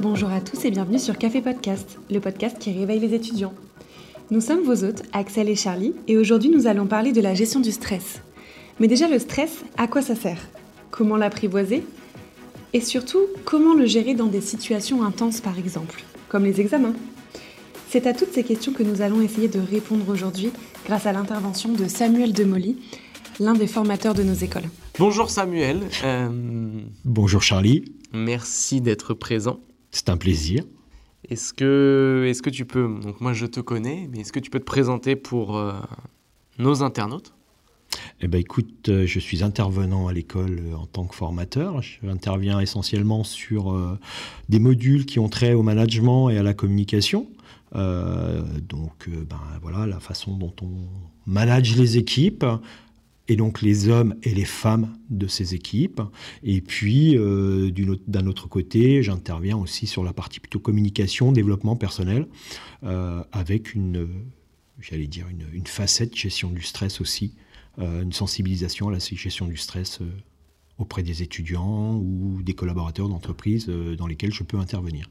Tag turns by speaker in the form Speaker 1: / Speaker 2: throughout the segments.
Speaker 1: Bonjour à tous et bienvenue sur Café Podcast, le podcast qui réveille les étudiants. Nous sommes vos hôtes, Axel et Charlie, et aujourd'hui nous allons parler de la gestion du stress. Mais déjà le stress, à quoi ça sert? Comment l'apprivoiser? Et surtout, comment le gérer dans des situations intenses par exemple, comme les examens? C'est à toutes ces questions que nous allons essayer de répondre aujourd'hui grâce à l'intervention de Samuel Demolly, l'un des formateurs de nos écoles.
Speaker 2: Bonjour Samuel.
Speaker 3: Euh, Bonjour Charlie.
Speaker 2: Merci d'être présent.
Speaker 3: C'est un plaisir.
Speaker 2: Est-ce que, est que tu peux, donc moi je te connais, mais est-ce que tu peux te présenter pour euh, nos internautes?
Speaker 3: Eh ben, écoute, euh, je suis intervenant à l'école en tant que formateur. J'interviens essentiellement sur des modules qui ont trait au management et à la communication. donc, ben, voilà, la façon dont on manage les équipes, et donc les hommes et les femmes de ces équipes. Et puis, euh, d'un autre côté, j'interviens aussi sur la partie plutôt communication, développement personnel, euh, avec une, j'allais dire, une, facette gestion du stress aussi, euh, une sensibilisation à la gestion du stress auprès des étudiants ou des collaborateurs d'entreprise dans lesquels je peux intervenir.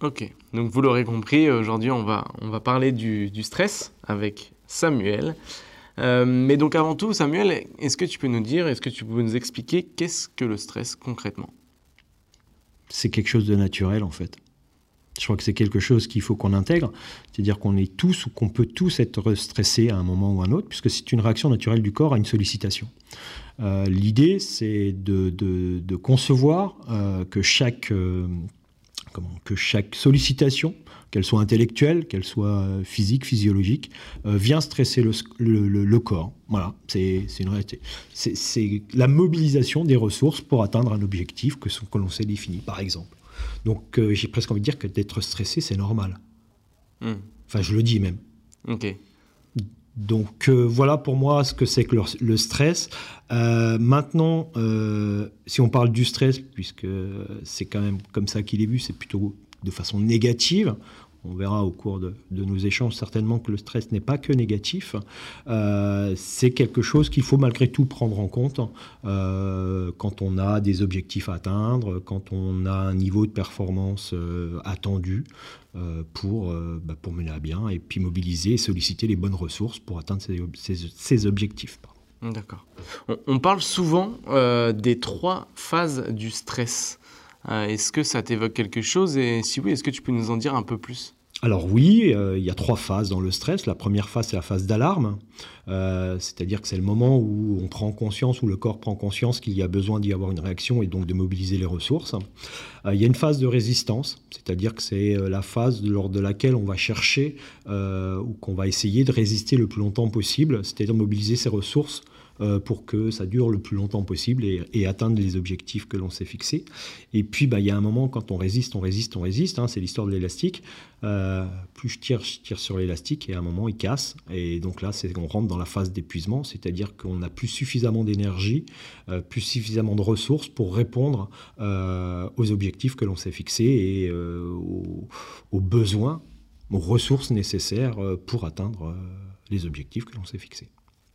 Speaker 2: Ok, donc vous l'aurez compris, aujourd'hui on va, on va parler du stress avec Samuel. Euh, mais donc avant tout, Samuel, est-ce que tu peux nous dire, est-ce que tu peux nous expliquer qu'est-ce que le stress concrètement?
Speaker 3: C'est quelque chose de naturel en fait. Je crois que c'est quelque chose qu'il faut qu'on intègre, c'est-à-dire qu'on est tous ou qu'on peut tous être stressés à un moment ou à un autre, puisque c'est une réaction naturelle du corps à une sollicitation. Euh, l'idée, c'est de, concevoir euh, que chaque que chaque sollicitation qu'elle soit intellectuelle, qu'elle soit euh, physique, physiologique, euh, vient stresser le, corps. Voilà, c'est une réalité. C'est la mobilisation des ressources pour atteindre un objectif que, que l'on s'est défini, par exemple. Donc euh, j'ai presque envie de dire que d'être stressé, c'est normal. Hmm. Enfin, je le dis même.
Speaker 2: Ok.
Speaker 3: Donc voilà pour moi ce que c'est que le, stress. maintenant, si on parle du stress, puisque c'est quand même comme ça qu'il est vu, c'est plutôt de façon négative. On verra au cours de, nos échanges certainement que le stress n'est pas que négatif. Euh, c'est quelque chose qu'il faut malgré tout prendre en compte euh, quand on a des objectifs à atteindre, quand on a un niveau de performance euh, attendu pour, bah, pour mener à bien et puis mobiliser et solliciter les bonnes ressources pour atteindre ces, objectifs.
Speaker 2: D'accord. On, parle souvent des trois phases du stress. Euh, est-ce que ça t'évoque quelque chose Et si oui, est-ce que tu peux nous en dire un peu plus?
Speaker 3: Alors oui, euh, il y a trois phases dans le stress. La première phase, c'est la phase d'alarme, euh, c'est-à-dire que c'est le moment où on prend conscience, où le corps prend conscience qu'il y a besoin d'y avoir une réaction et donc de mobiliser les ressources. il y a une phase de résistance, c'est-à-dire que c'est la phase lors de laquelle on va chercher ou qu'on va essayer de résister le plus longtemps possible, c'est-à-dire mobiliser ses ressources pour que ça dure le plus longtemps possible et, atteindre les objectifs que l'on s'est fixés. Et puis, bah, il y a un moment, quand on résiste, on résiste, on résiste, hein, c'est l'histoire de l'élastique. Euh, plus je tire, je tire sur l'élastique et à un moment, il casse. Et donc là, c'est on rentre dans la phase d'épuisement, c'est-à-dire qu'on n'a plus suffisamment d'énergie, euh, plus suffisamment de ressources pour répondre aux objectifs que l'on s'est fixés et aux, besoins, aux ressources nécessaires pour atteindre les objectifs que l'on s'est fixés.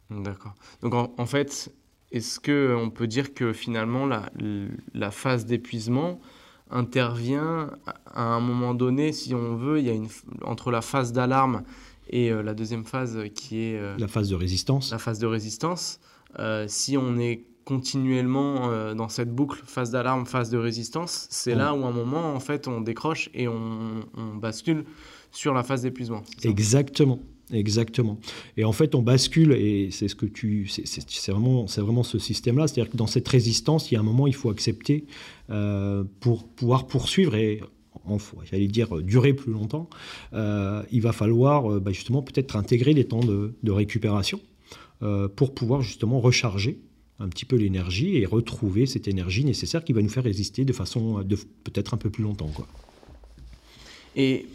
Speaker 2: D'accord. Donc en, fait, est-ce qu'on peut dire que finalement la, la phase d'épuisement intervient à un moment donné, si on veut, il y a une, entre la phase d'alarme et euh, la deuxième phase qui est...
Speaker 3: Euh, la phase de résistance.
Speaker 2: La phase de résistance. Euh, si on est continuellement dans cette boucle, phase d'alarme, phase de résistance, c'est là où à un moment, en fait, on décroche et on, on bascule sur la phase d'épuisement.
Speaker 3: Exactement. Exactement. Et en fait, on bascule, et c'est ce que tu, c'est vraiment, c'est vraiment ce système-là. C'est-à-dire que dans cette résistance, il y a un moment, il faut accepter euh, pour pouvoir poursuivre et j'allais dire durer plus longtemps. Euh, il va falloir euh, bah, justement peut-être intégrer des temps de, récupération pour pouvoir justement recharger un petit peu l'énergie et retrouver cette énergie nécessaire qui va nous faire résister de façon de peut-être un peu plus longtemps, quoi.
Speaker 2: Et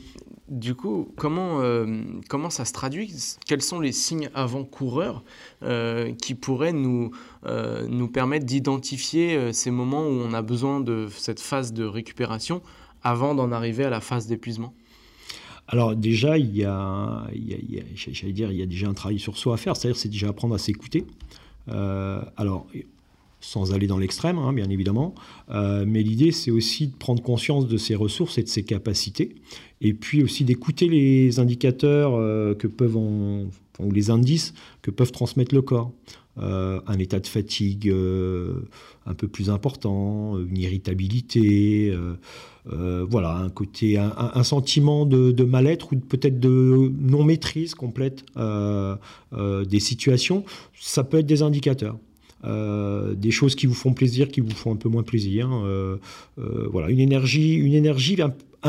Speaker 2: du coup, comment, euh, comment ça se traduit? Quels sont les signes avant-coureurs euh, qui pourraient nous, euh, nous permettre d'identifier ces moments où on a besoin de cette phase de récupération avant d'en arriver à la phase d'épuisement?
Speaker 3: Alors déjà, il y a, j'allais dire, il y a déjà un travail sur soi à faire, c'est-à-dire c'est déjà apprendre à s'écouter. Alors, sans aller dans l'extrême, hein, bien évidemment. Euh, mais l'idée, c'est aussi de prendre conscience de ses ressources et de ses capacités, et puis aussi d'écouter les indicateurs euh, que peuvent ou les indices que peuvent transmettre le corps. Euh, un état de fatigue un peu plus important, une irritabilité, voilà, un côté, un, sentiment de, mal-être ou peut-être de non maîtrise complète des situations. Ça peut être des indicateurs. Euh, des choses qui vous font plaisir, qui vous font un peu moins plaisir. Euh, euh, voilà, une énergie, une énergie,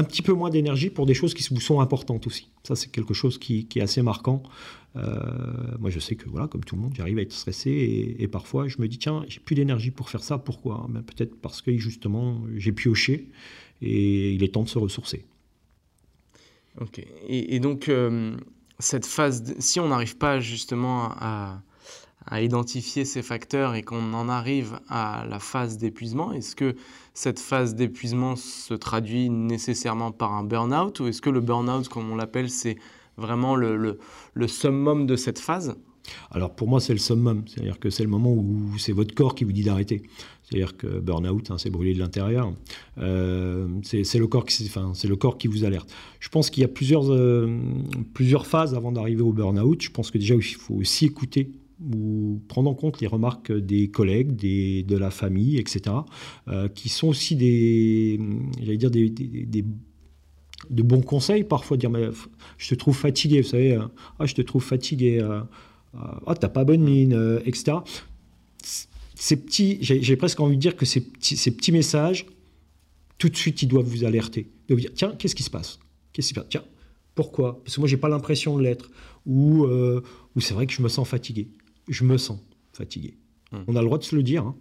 Speaker 3: petit peu moins d'énergie pour des choses qui vous sont importantes aussi. Ça, c'est quelque chose qui, est assez marquant. moi, je sais que voilà, comme tout le monde, j'arrive à être stressé et, parfois je me dis tiens, j'ai plus d'énergie pour faire ça. Pourquoi? Ben, Peut-être parce que justement j'ai pioché et il est temps de se ressourcer.
Speaker 2: Ok. Et, et donc cette phase, si on n'arrive pas justement à à identifier ces facteurs et qu'on en arrive à la phase d'épuisement, est-ce que cette phase d'épuisement se traduit nécessairement par un burn-out ou est-ce que le burn-out, comme on l'appelle, c'est vraiment le, le, summum de cette phase?
Speaker 3: Alors pour moi c'est le summum, c'est-à-dire que c'est le moment où c'est votre corps qui vous dit d'arrêter. C'est-à-dire que burn-out, hein, c'est brûler de l'intérieur. Euh, c'est le, corps qui, enfin, le corps qui vous alerte. Je pense qu'il y a plusieurs, euh, plusieurs phases avant d'arriver au burn-out. Je pense que déjà il faut aussi écouter ou prendre en compte les remarques des collègues, des, de la famille, etc., euh, qui sont aussi des, j'allais dire des, de bons conseils parfois dire mais je te trouve fatigué vous savez euh, ah je te trouve fatigué euh, ah t'as pas bonne mine etc ces petits j'ai presque envie de dire que ces petits, ces petits messages tout de suite ils doivent vous alerter. De vous dire tiens qu'est-ce qui se passe? Qu'est-ce qui se passe? Tiens pourquoi? Parce que moi j'ai pas l'impression de l'être. Ou ou c'est vrai que je me sens fatigué je me sens fatigué. Hmm. On a le droit de se le dire. Hein.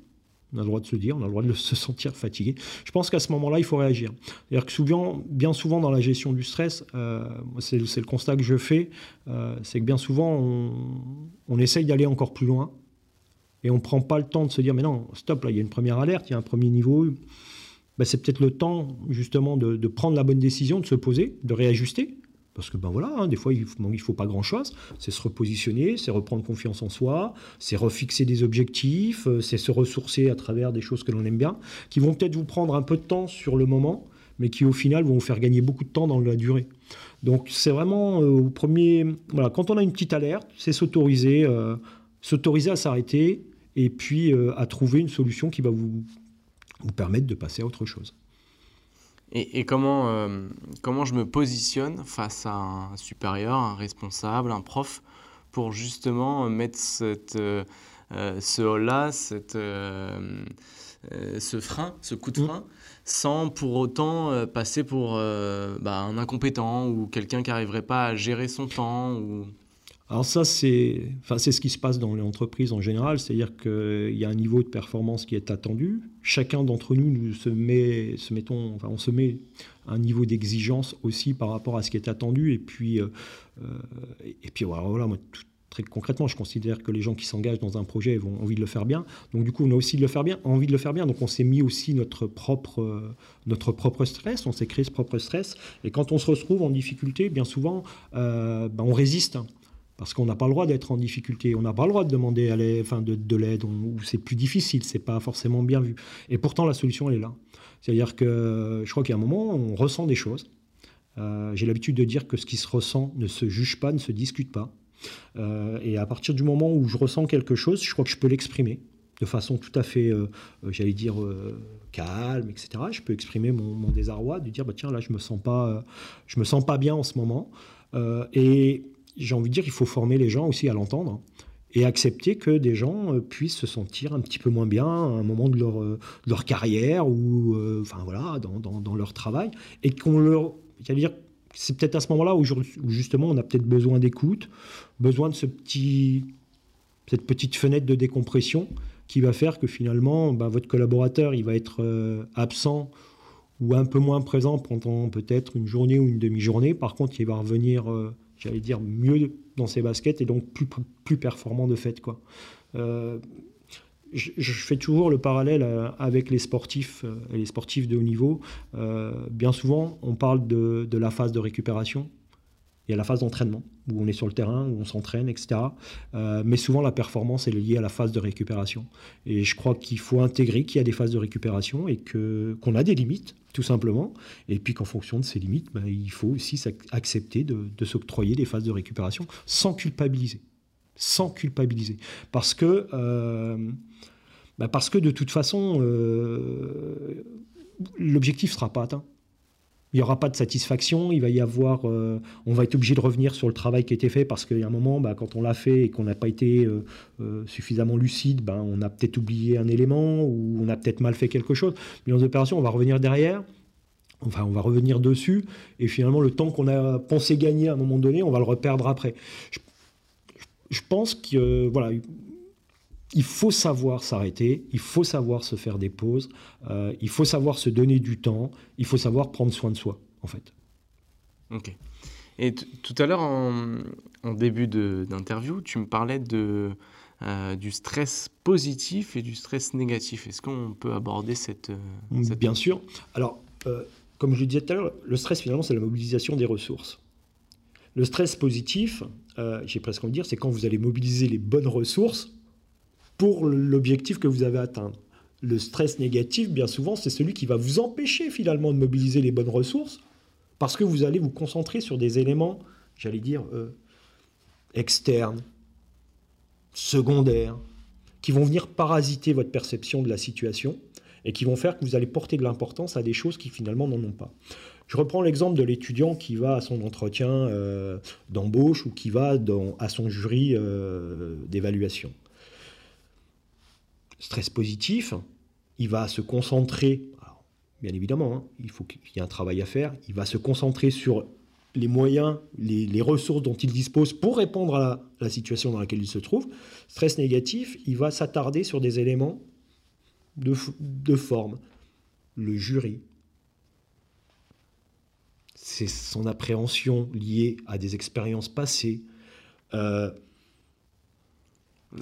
Speaker 3: On a le droit de se dire, on a le droit de se sentir fatigué. Je pense qu'à ce moment-là, il faut réagir. C'est-à-dire que souvent, bien souvent dans la gestion du stress, euh, c'est le constat que je fais, euh, c'est que bien souvent, on, essaye d'aller encore plus loin et on ne prend pas le temps de se dire, mais non, stop, là, il y a une première alerte, il y a un premier niveau. Ben, c'est peut-être le temps justement de, prendre la bonne décision, de se poser, de réajuster, parce que ben voilà, hein, des fois il ne faut, pas grand-chose, c'est se repositionner, c'est reprendre confiance en soi, c'est refixer des objectifs, euh, c'est se ressourcer à travers des choses que l'on aime bien, qui vont peut-être vous prendre un peu de temps sur le moment, mais qui au final vont vous faire gagner beaucoup de temps dans la durée. Donc c'est vraiment euh, au premier, voilà, quand on a une petite alerte, c'est s'autoriser, euh, s'autoriser à s'arrêter et puis à trouver une solution qui va vous permettre de passer à autre chose.
Speaker 2: Et, comment, euh, comment je me positionne face à un supérieur, un responsable, un prof, pour justement mettre cette, euh, euh, ce hall-là, cette, ce frein, ce coup de mmh. frein, sans pour autant passer pour bah, un incompétent ou quelqu'un qui n'arriverait pas à gérer son temps ou...
Speaker 3: Alors ça, c'est enfin, ce qui se passe dans les entreprises en général, c'est-à-dire qu'il y a un niveau de performance qui est attendu. Chacun d'entre nous, nous se met, se mettons, enfin, on se met un niveau d'exigence aussi par rapport à ce qui est attendu. Et puis, euh, euh, et puis voilà, moi, très concrètement, je considère que les gens qui s'engagent dans un projet ont envie de le faire bien. Donc du coup, on a aussi de le faire bien, envie de le faire bien. Donc on s'est mis aussi notre propre, euh, notre propre stress, on s'est créé ce propre stress. Et quand on se retrouve en difficulté, bien souvent, ben, on résiste parce qu'on n'a pas le droit d'être en difficulté, on n'a pas le droit de demander à de, l'aide, c'est plus difficile, c'est pas forcément bien vu. Et pourtant, la solution, elle est là. C'est-à-dire que je crois qu'il y a un moment, on ressent des choses. Euh, j'ai l'habitude de dire que ce qui se ressent ne se juge pas, ne se discute pas. Euh, et à partir du moment où je ressens quelque chose, je crois que je peux l'exprimer de façon tout à fait, euh, j'allais dire, calme, etc. Je peux exprimer mon, désarroi, de dire, bah, tiens, là, je me sens pas, me sens pas bien en ce moment. et j'ai envie de dire qu'il faut former les gens aussi à l'entendre et accepter que des gens euh, puissent se sentir un petit peu moins bien à un moment de leur, euh, leur carrière ou euh, enfin voilà dans, dans, leur travail et qu'on leur dire c'est peut-être à ce moment-là où, justement on a peut-être besoin d'écoute, besoin de ce petit cette petite fenêtre de décompression qui va faire que finalement bah, votre collaborateur il va être absent ou un peu moins présent pendant peut-être une journée ou une demi-journée. Par contre, il va revenir j'allais dire, mieux dans ses baskets et donc plus, plus performant de fait. Quoi. Euh, je, fais toujours le parallèle euh, avec les sportifs euh, et les sportifs de haut niveau. bien souvent, on parle de, de, la phase de récupération. Il y a la phase d'entraînement, où on est sur le terrain, où on s'entraîne, etc. Euh, mais souvent, la performance est liée à la phase de récupération. Et je crois qu'il faut intégrer qu'il y a des phases de récupération et que, qu'on a des limites, tout simplement. Et puis qu'en fonction de ces limites, ben, il faut aussi accepter de, s'octroyer des phases de récupération sans culpabiliser. Sans culpabiliser. Parce que, euh, ben, de toute façon, euh, l'objectif ne sera pas atteint il n'y aura pas de satisfaction, il va y avoir, euh, on va être obligé de revenir sur le travail qui a été fait parce qu'il y a un moment, bah, quand on l'a fait et qu'on n'a pas été euh, euh, suffisamment lucide, bah, on a peut-être oublié un élément ou on a peut-être mal fait quelque chose. Mais dans opérations, on va revenir derrière, enfin on va revenir dessus et finalement le temps qu'on a pensé gagner à un moment donné, on va le reperdre après. Je, je pense que voilà, il faut savoir s'arrêter, il faut savoir se faire des pauses, euh, il faut savoir se donner du temps, il faut savoir prendre soin de soi, en fait.
Speaker 2: Ok. Et tout à l'heure, en, début d'interview, tu me parlais de, euh, du stress positif et du stress négatif. Est-ce qu'on peut aborder cette,
Speaker 3: euh, Bien sûr. Alors, comme je le disais tout à l'heure, le stress, finalement, c'est la mobilisation des ressources. Le stress positif, j'ai presque envie de dire, c'est quand vous allez mobiliser les bonnes ressources pour l'objectif que vous avez atteint. Le stress négatif, bien souvent, c'est celui qui va vous empêcher finalement de mobiliser les bonnes ressources, parce que vous allez vous concentrer sur des éléments, j'allais dire, euh, externes, secondaires, qui vont venir parasiter votre perception de la situation et qui vont faire que vous allez porter de l'importance à des choses qui finalement n'en ont pas. Je reprends l'exemple de l'étudiant qui va à son entretien euh, d'embauche ou qui va à son jury euh, d'évaluation stress positif, il va se concentrer, bien évidemment, hein, il faut qu'il y ait un travail à faire, il va se concentrer sur les moyens, les, ressources dont il dispose pour répondre à la, situation dans laquelle il se trouve. Stress négatif, il va s'attarder sur des éléments de, forme. Le jury, c'est son appréhension liée à des expériences passées, euh,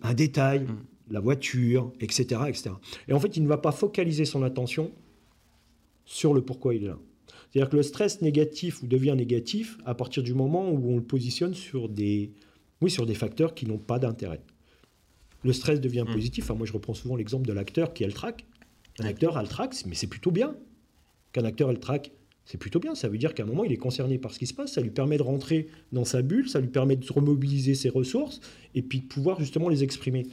Speaker 3: un détail, mm la voiture, etc., etc. Et en fait, il ne va pas focaliser son attention sur le pourquoi il est là. C'est-à-dire que le stress négatif devient négatif à partir du moment où on le positionne sur des, oui, sur des facteurs qui n'ont pas d'intérêt. Le stress devient mmh. positif. Enfin, moi, je reprends souvent l'exemple de l'acteur qui a le trac. Un acteur a le trac, mais c'est plutôt bien. Qu'un acteur ait le trac, c'est plutôt bien. Ça veut dire qu'à un moment, il est concerné par ce qui se passe. Ça lui permet de rentrer dans sa bulle, ça lui permet de remobiliser ses ressources et puis de pouvoir justement les exprimer.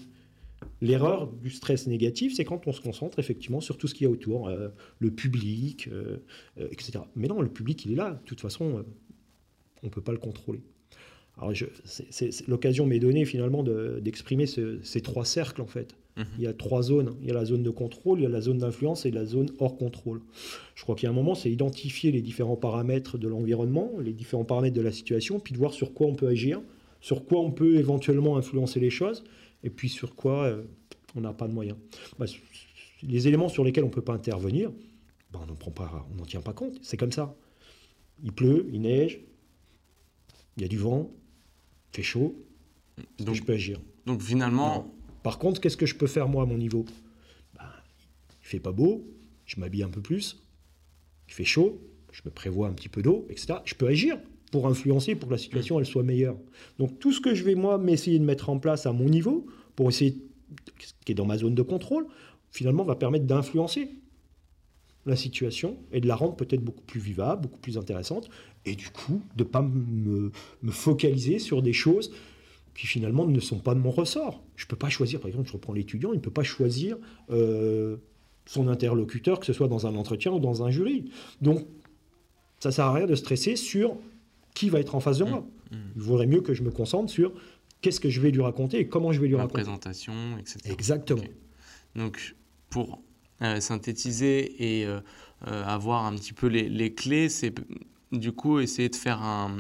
Speaker 3: L'erreur du stress négatif, c'est quand on se concentre effectivement sur tout ce qu'il y a autour, euh, le public, euh, euh, etc. Mais non, le public, il est là. De toute façon, on ne peut pas le contrôler. Alors, l'occasion m'est donnée finalement d'exprimer ces trois cercles en fait. Mhm. Il y a trois zones. Il y a la zone de contrôle, il y a la zone d'influence et la zone hors contrôle. Je crois qu'il y a un moment, c'est identifier les différents paramètres de l'environnement, les différents paramètres de la situation, puis de voir sur quoi on peut agir, sur quoi on peut éventuellement influencer les choses, et puis sur quoi euh, on n'a pas de moyens. Bah, les éléments sur lesquels on ne peut pas intervenir, bah, on n'en tient pas compte. C'est comme ça. Il pleut, il neige, il y a du vent, il fait chaud. Donc, je peux agir?
Speaker 2: Donc finalement.
Speaker 3: Par contre, qu'est-ce que je peux faire moi à mon niveau? Bah, Il fait pas beau, je m'habille un peu plus. Il fait chaud, je me prévois un petit peu d'eau, etc. Je peux agir pour influencer, pour que la situation elle soit meilleure. Donc tout ce que je vais moi m'essayer de mettre en place à mon niveau, pour essayer, ce qui est dans ma zone de contrôle, finalement va permettre d'influencer la situation et de la rendre peut-être beaucoup plus vivable, beaucoup plus intéressante, et du coup de ne pas me, focaliser sur des choses qui finalement ne sont pas de mon ressort. Je ne peux pas choisir, par exemple, je reprends l'étudiant, il ne peut pas choisir euh, son interlocuteur, que ce soit dans un entretien ou dans un jury. Donc ça sert à rien de stresser sur qui va être en face de moi. Mm, mm. Il vaudrait mieux que je me concentre sur qu'est-ce que je vais lui raconter et comment je vais lui
Speaker 2: La
Speaker 3: raconter.
Speaker 2: présentation, etc.
Speaker 3: Exactement.
Speaker 2: Donc, pour euh, synthétiser et euh, euh, avoir un petit peu les, clés, c'est du coup essayer de faire un,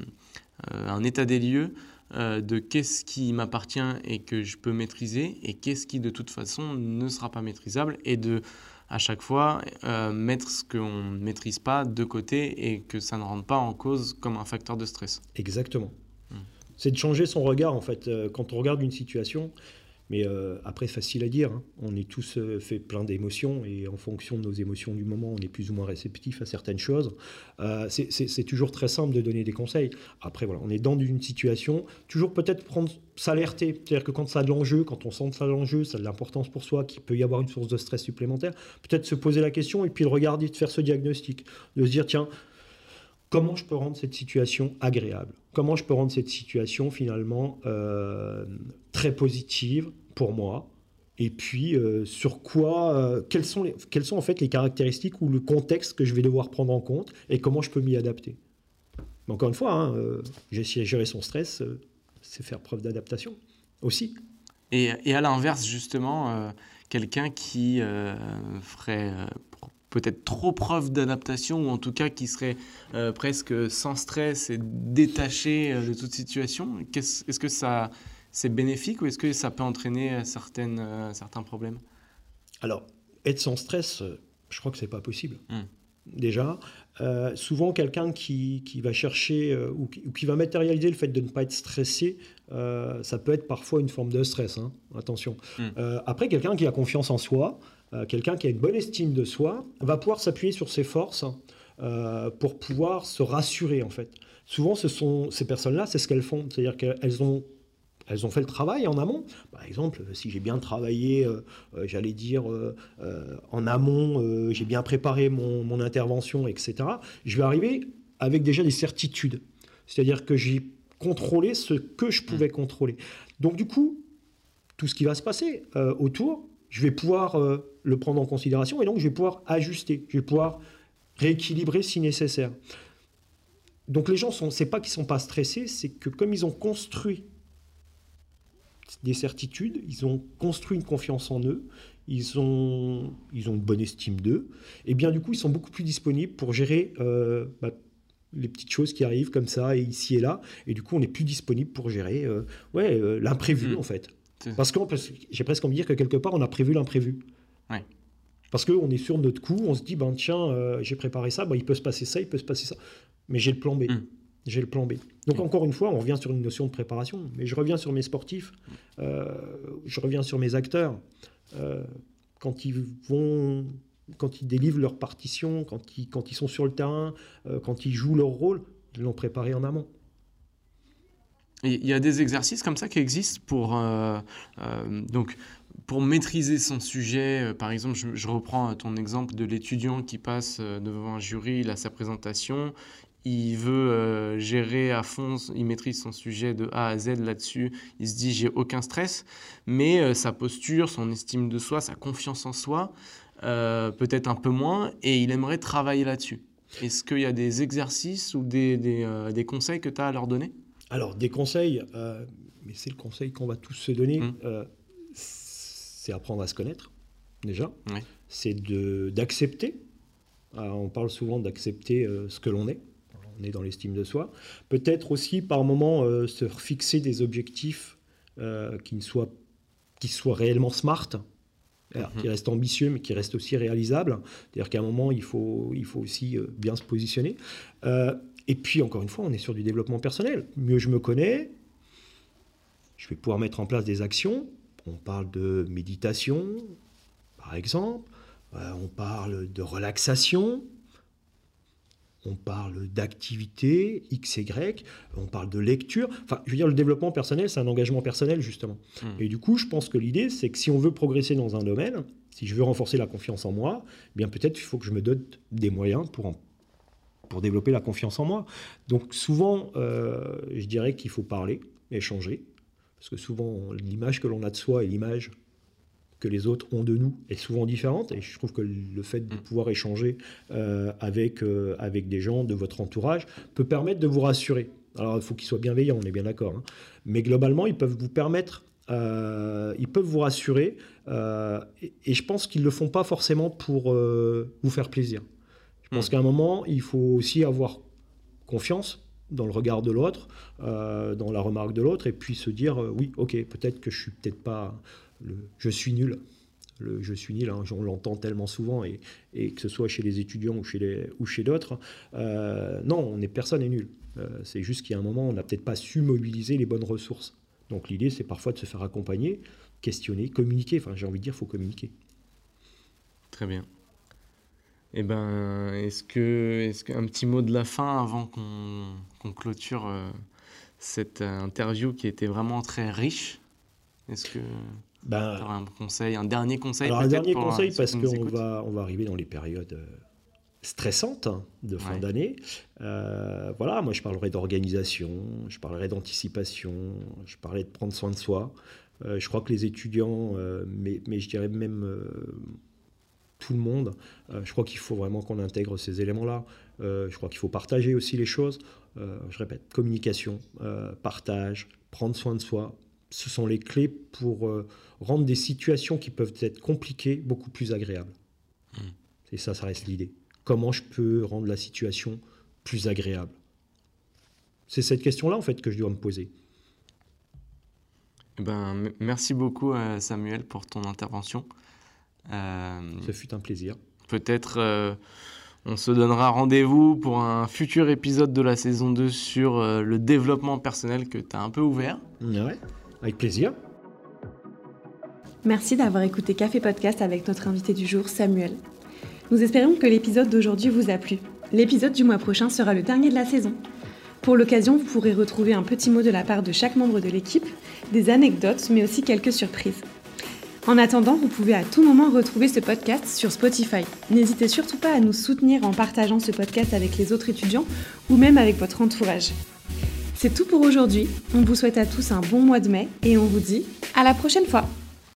Speaker 2: un état des lieux de qu'est-ce qui m'appartient et que je peux maîtriser et qu'est-ce qui de toute façon ne sera pas maîtrisable et de à chaque fois euh, mettre ce qu'on ne maîtrise pas de côté et que ça ne rentre pas en cause comme un facteur de stress.
Speaker 3: Exactement. Hmm. C'est de changer son regard en fait. Euh, quand on regarde une situation, Mais euh, après, facile à dire. Hein. On est tous euh, fait plein d'émotions et en fonction de nos émotions du moment, on est plus ou moins réceptif à certaines choses. Euh, c'est toujours très simple de donner des conseils. Après, voilà, on est dans une situation, toujours peut-être prendre s'alerter. C'est-à-dire que quand ça a de l'enjeu, quand on sent que ça a de l'enjeu, ça a de l'importance pour soi, qu'il peut y avoir une source de stress supplémentaire, peut-être se poser la question et puis le regarder, de faire ce diagnostic. De se dire, tiens, comment je peux rendre cette situation agréable? Comment je peux rendre cette situation finalement euh, très positive pour moi? Et puis euh, sur quoi euh, quelles, sont les, quelles sont en fait les caractéristiques ou le contexte que je vais devoir prendre en compte et comment je peux m'y adapter? Encore une fois, hein, j'ai gérer son stress, c'est faire preuve d'adaptation aussi.
Speaker 2: Et à l'inverse, justement, quelqu'un qui ferait peut-être trop preuve d'adaptation ou en tout cas qui serait euh, presque sans stress et détaché euh, de toute situation Est-ce que ça c'est bénéfique ou est-ce que ça peut entraîner euh, certaines, certains problèmes?
Speaker 3: Alors, être sans stress, je crois que c'est pas possible. Hmm. Déjà, souvent quelqu'un qui, qui, va chercher ou, qui, va matérialiser le fait de ne pas être stressé, ça peut être parfois une forme de stress. Hein, attention. Hmm. après, quelqu'un qui a confiance en soi, quelqu'un qui a une bonne estime de soi va pouvoir s'appuyer sur ses forces euh, pour pouvoir se rassurer en fait. Souvent, ce sont ces personnes-là, c'est ce qu'elles font, c'est-à-dire qu'elles ont elles ont fait le travail en amont. Par exemple, si j'ai bien travaillé, euh, j'allais dire, en amont, j'ai bien préparé mon, mon, intervention, etc., je vais arriver avec déjà des certitudes. C'est-à-dire que j'ai contrôlé ce que je pouvais contrôler. Donc du coup, tout ce qui va se passer autour, je vais pouvoir euh, le prendre en considération et donc je vais pouvoir ajuster, je vais pouvoir rééquilibrer si nécessaire. Donc les gens, sont, c'est pas qu'ils sont pas stressés, c'est que comme ils ont construit des certitudes, ils ont construit une confiance en eux, ils ont, ils ont une bonne estime d'eux, et bien du coup ils sont beaucoup plus disponibles pour gérer euh, bah, les petites choses qui arrivent comme ça et ici et là, et du coup on est plus disponible pour gérer euh, ouais, l'imprévu mmh. en fait. Parce que j'ai presque envie de dire que quelque part, on a prévu l'imprévu. Parce qu'on est sur notre coup, on se dit, ben, tiens, euh, j'ai préparé ça, ben, il peut se passer ça, il peut se passer ça. Mais j'ai le plan B. Hmm. J'ai le plan B. Donc, encore une fois, on revient sur une notion de préparation. Mais je reviens sur mes sportifs, euh, je reviens sur mes acteurs. Euh, quand ils vont quand ils délivrent leur partition, quand ils, quand ils sont sur le terrain, quand ils jouent leur rôle, ils l'ont préparé en amont.
Speaker 2: Il y a des exercices comme ça qui existent pour, euh, euh, donc, pour maîtriser son sujet. Euh, par exemple, je, reprends ton exemple de l'étudiant qui passe devant un jury, il a sa présentation, il veut gérer à fond, il maîtrise son sujet de A à Z là-dessus, il se dit j'ai aucun stress, mais sa posture, son estime de soi, sa confiance en soi, peut-être un peu moins, et il aimerait travailler là-dessus. Est-ce qu'il y a des exercices ou des, des, des conseils que tu as à leur donner?
Speaker 3: Alors, des conseils, euh, mais c'est le conseil qu'on va tous se donner, mmh. euh, c'est apprendre à se connaître, déjà. C'est d'accepter. On parle souvent d'accepter euh, ce que l'on est. On est dans l'estime de soi. Peut-être aussi, par moment, se fixer des objectifs qui, ne soient, qui soient réellement smart, mmh. qui restent ambitieux, mais qui restent aussi réalisables. C'est-à-dire qu'à un moment, il faut, il faut aussi bien se positionner. Et puis, encore une fois, on est sur du développement personnel. Mieux je me connais, je vais pouvoir mettre en place des actions. On parle de méditation, par exemple. Euh, on parle de relaxation. On parle d'activité X et Y. On parle de lecture. Enfin, je veux dire, le développement personnel, c'est un engagement personnel, justement. Hmm. Et du coup, je pense que l'idée, c'est que si on veut progresser dans un domaine, si je veux renforcer la confiance en moi, eh bien peut-être il faut que je me donne des moyens pour en pour développer la confiance en moi. Donc souvent, euh, je dirais qu'il faut parler, échanger, parce que souvent l'image que l'on a de soi et l'image que les autres ont de nous est souvent différente, et je trouve que le fait de mm. pouvoir échanger euh, avec, euh, avec des gens de votre entourage peut permettre de vous rassurer. Alors il faut qu'ils soient bienveillants, on est bien d'accord, hein. mais globalement, ils peuvent vous permettre ils peuvent vous rassurer et, et, je pense qu'ils ne le font pas forcément pour vous faire plaisir. Je pense hmm. qu'à un moment, il faut aussi avoir confiance dans le regard de l'autre, euh, dans la remarque de l'autre, et puis se dire euh, oui, ok, peut-être que je suis peut-être pas le je suis nul. Le je suis nul, hein, on l'entend tellement souvent, et, et, que ce soit chez les étudiants ou chez, les, ou chez d'autres. Euh, non, on est, personne n'est nul. c'est juste qu'il y a un moment, on n'a peut-être pas su mobiliser les bonnes ressources Donc l'idée, c'est parfois de se faire accompagner, questionner, communiquer. Enfin, j'ai envie de dire, il faut communiquer.
Speaker 2: Très bien. Eh ben, est-ce que, est-ce qu'un petit mot de la fin avant qu'on, clôture euh, cette interview qui était vraiment très riche? Est-ce que ben, tu un conseil, un dernier conseil
Speaker 3: Alors un dernier conseil parce qu'on va, on va arriver dans les périodes euh, stressantes hein, de fin d'année. Euh, voilà, moi je parlerai d'organisation, je parlerai d'anticipation, je parlerai de prendre soin de soi. je crois que les étudiants, mais, mais, je dirais même tout le monde. Euh, je crois qu'il faut vraiment qu'on intègre ces éléments-là. Euh, je crois qu'il faut partager aussi les choses. Euh, je répète, communication, partage, prendre soin de soi. Ce sont les clés pour rendre des situations qui peuvent être compliquées beaucoup plus agréables. Hmm. Et ça, ça reste l'idée. Comment je peux rendre la situation plus agréable? C'est cette question-là, en fait, que je dois me poser.
Speaker 2: Eh ben, merci beaucoup, Samuel, pour ton intervention.
Speaker 3: Euh, Ce fut un plaisir.
Speaker 2: Peut-être euh, on se donnera rendez-vous pour un futur épisode de la saison 2 sur euh, le développement personnel que tu as un peu ouvert.
Speaker 3: Ouais, avec plaisir.
Speaker 1: Merci d'avoir écouté Café Podcast avec notre invité du jour, Samuel. Nous espérons que l'épisode d'aujourd'hui vous a plu. L'épisode du mois prochain sera le dernier de la saison. Pour l'occasion, vous pourrez retrouver un petit mot de la part de chaque membre de l'équipe, des anecdotes, mais aussi quelques surprises. En attendant, vous pouvez à tout moment retrouver ce podcast sur Spotify. N'hésitez surtout pas à nous soutenir en partageant ce podcast avec les autres étudiants ou même avec votre entourage. C'est tout pour aujourd'hui. On vous souhaite à tous un bon mois de mai et on vous dit à la prochaine fois.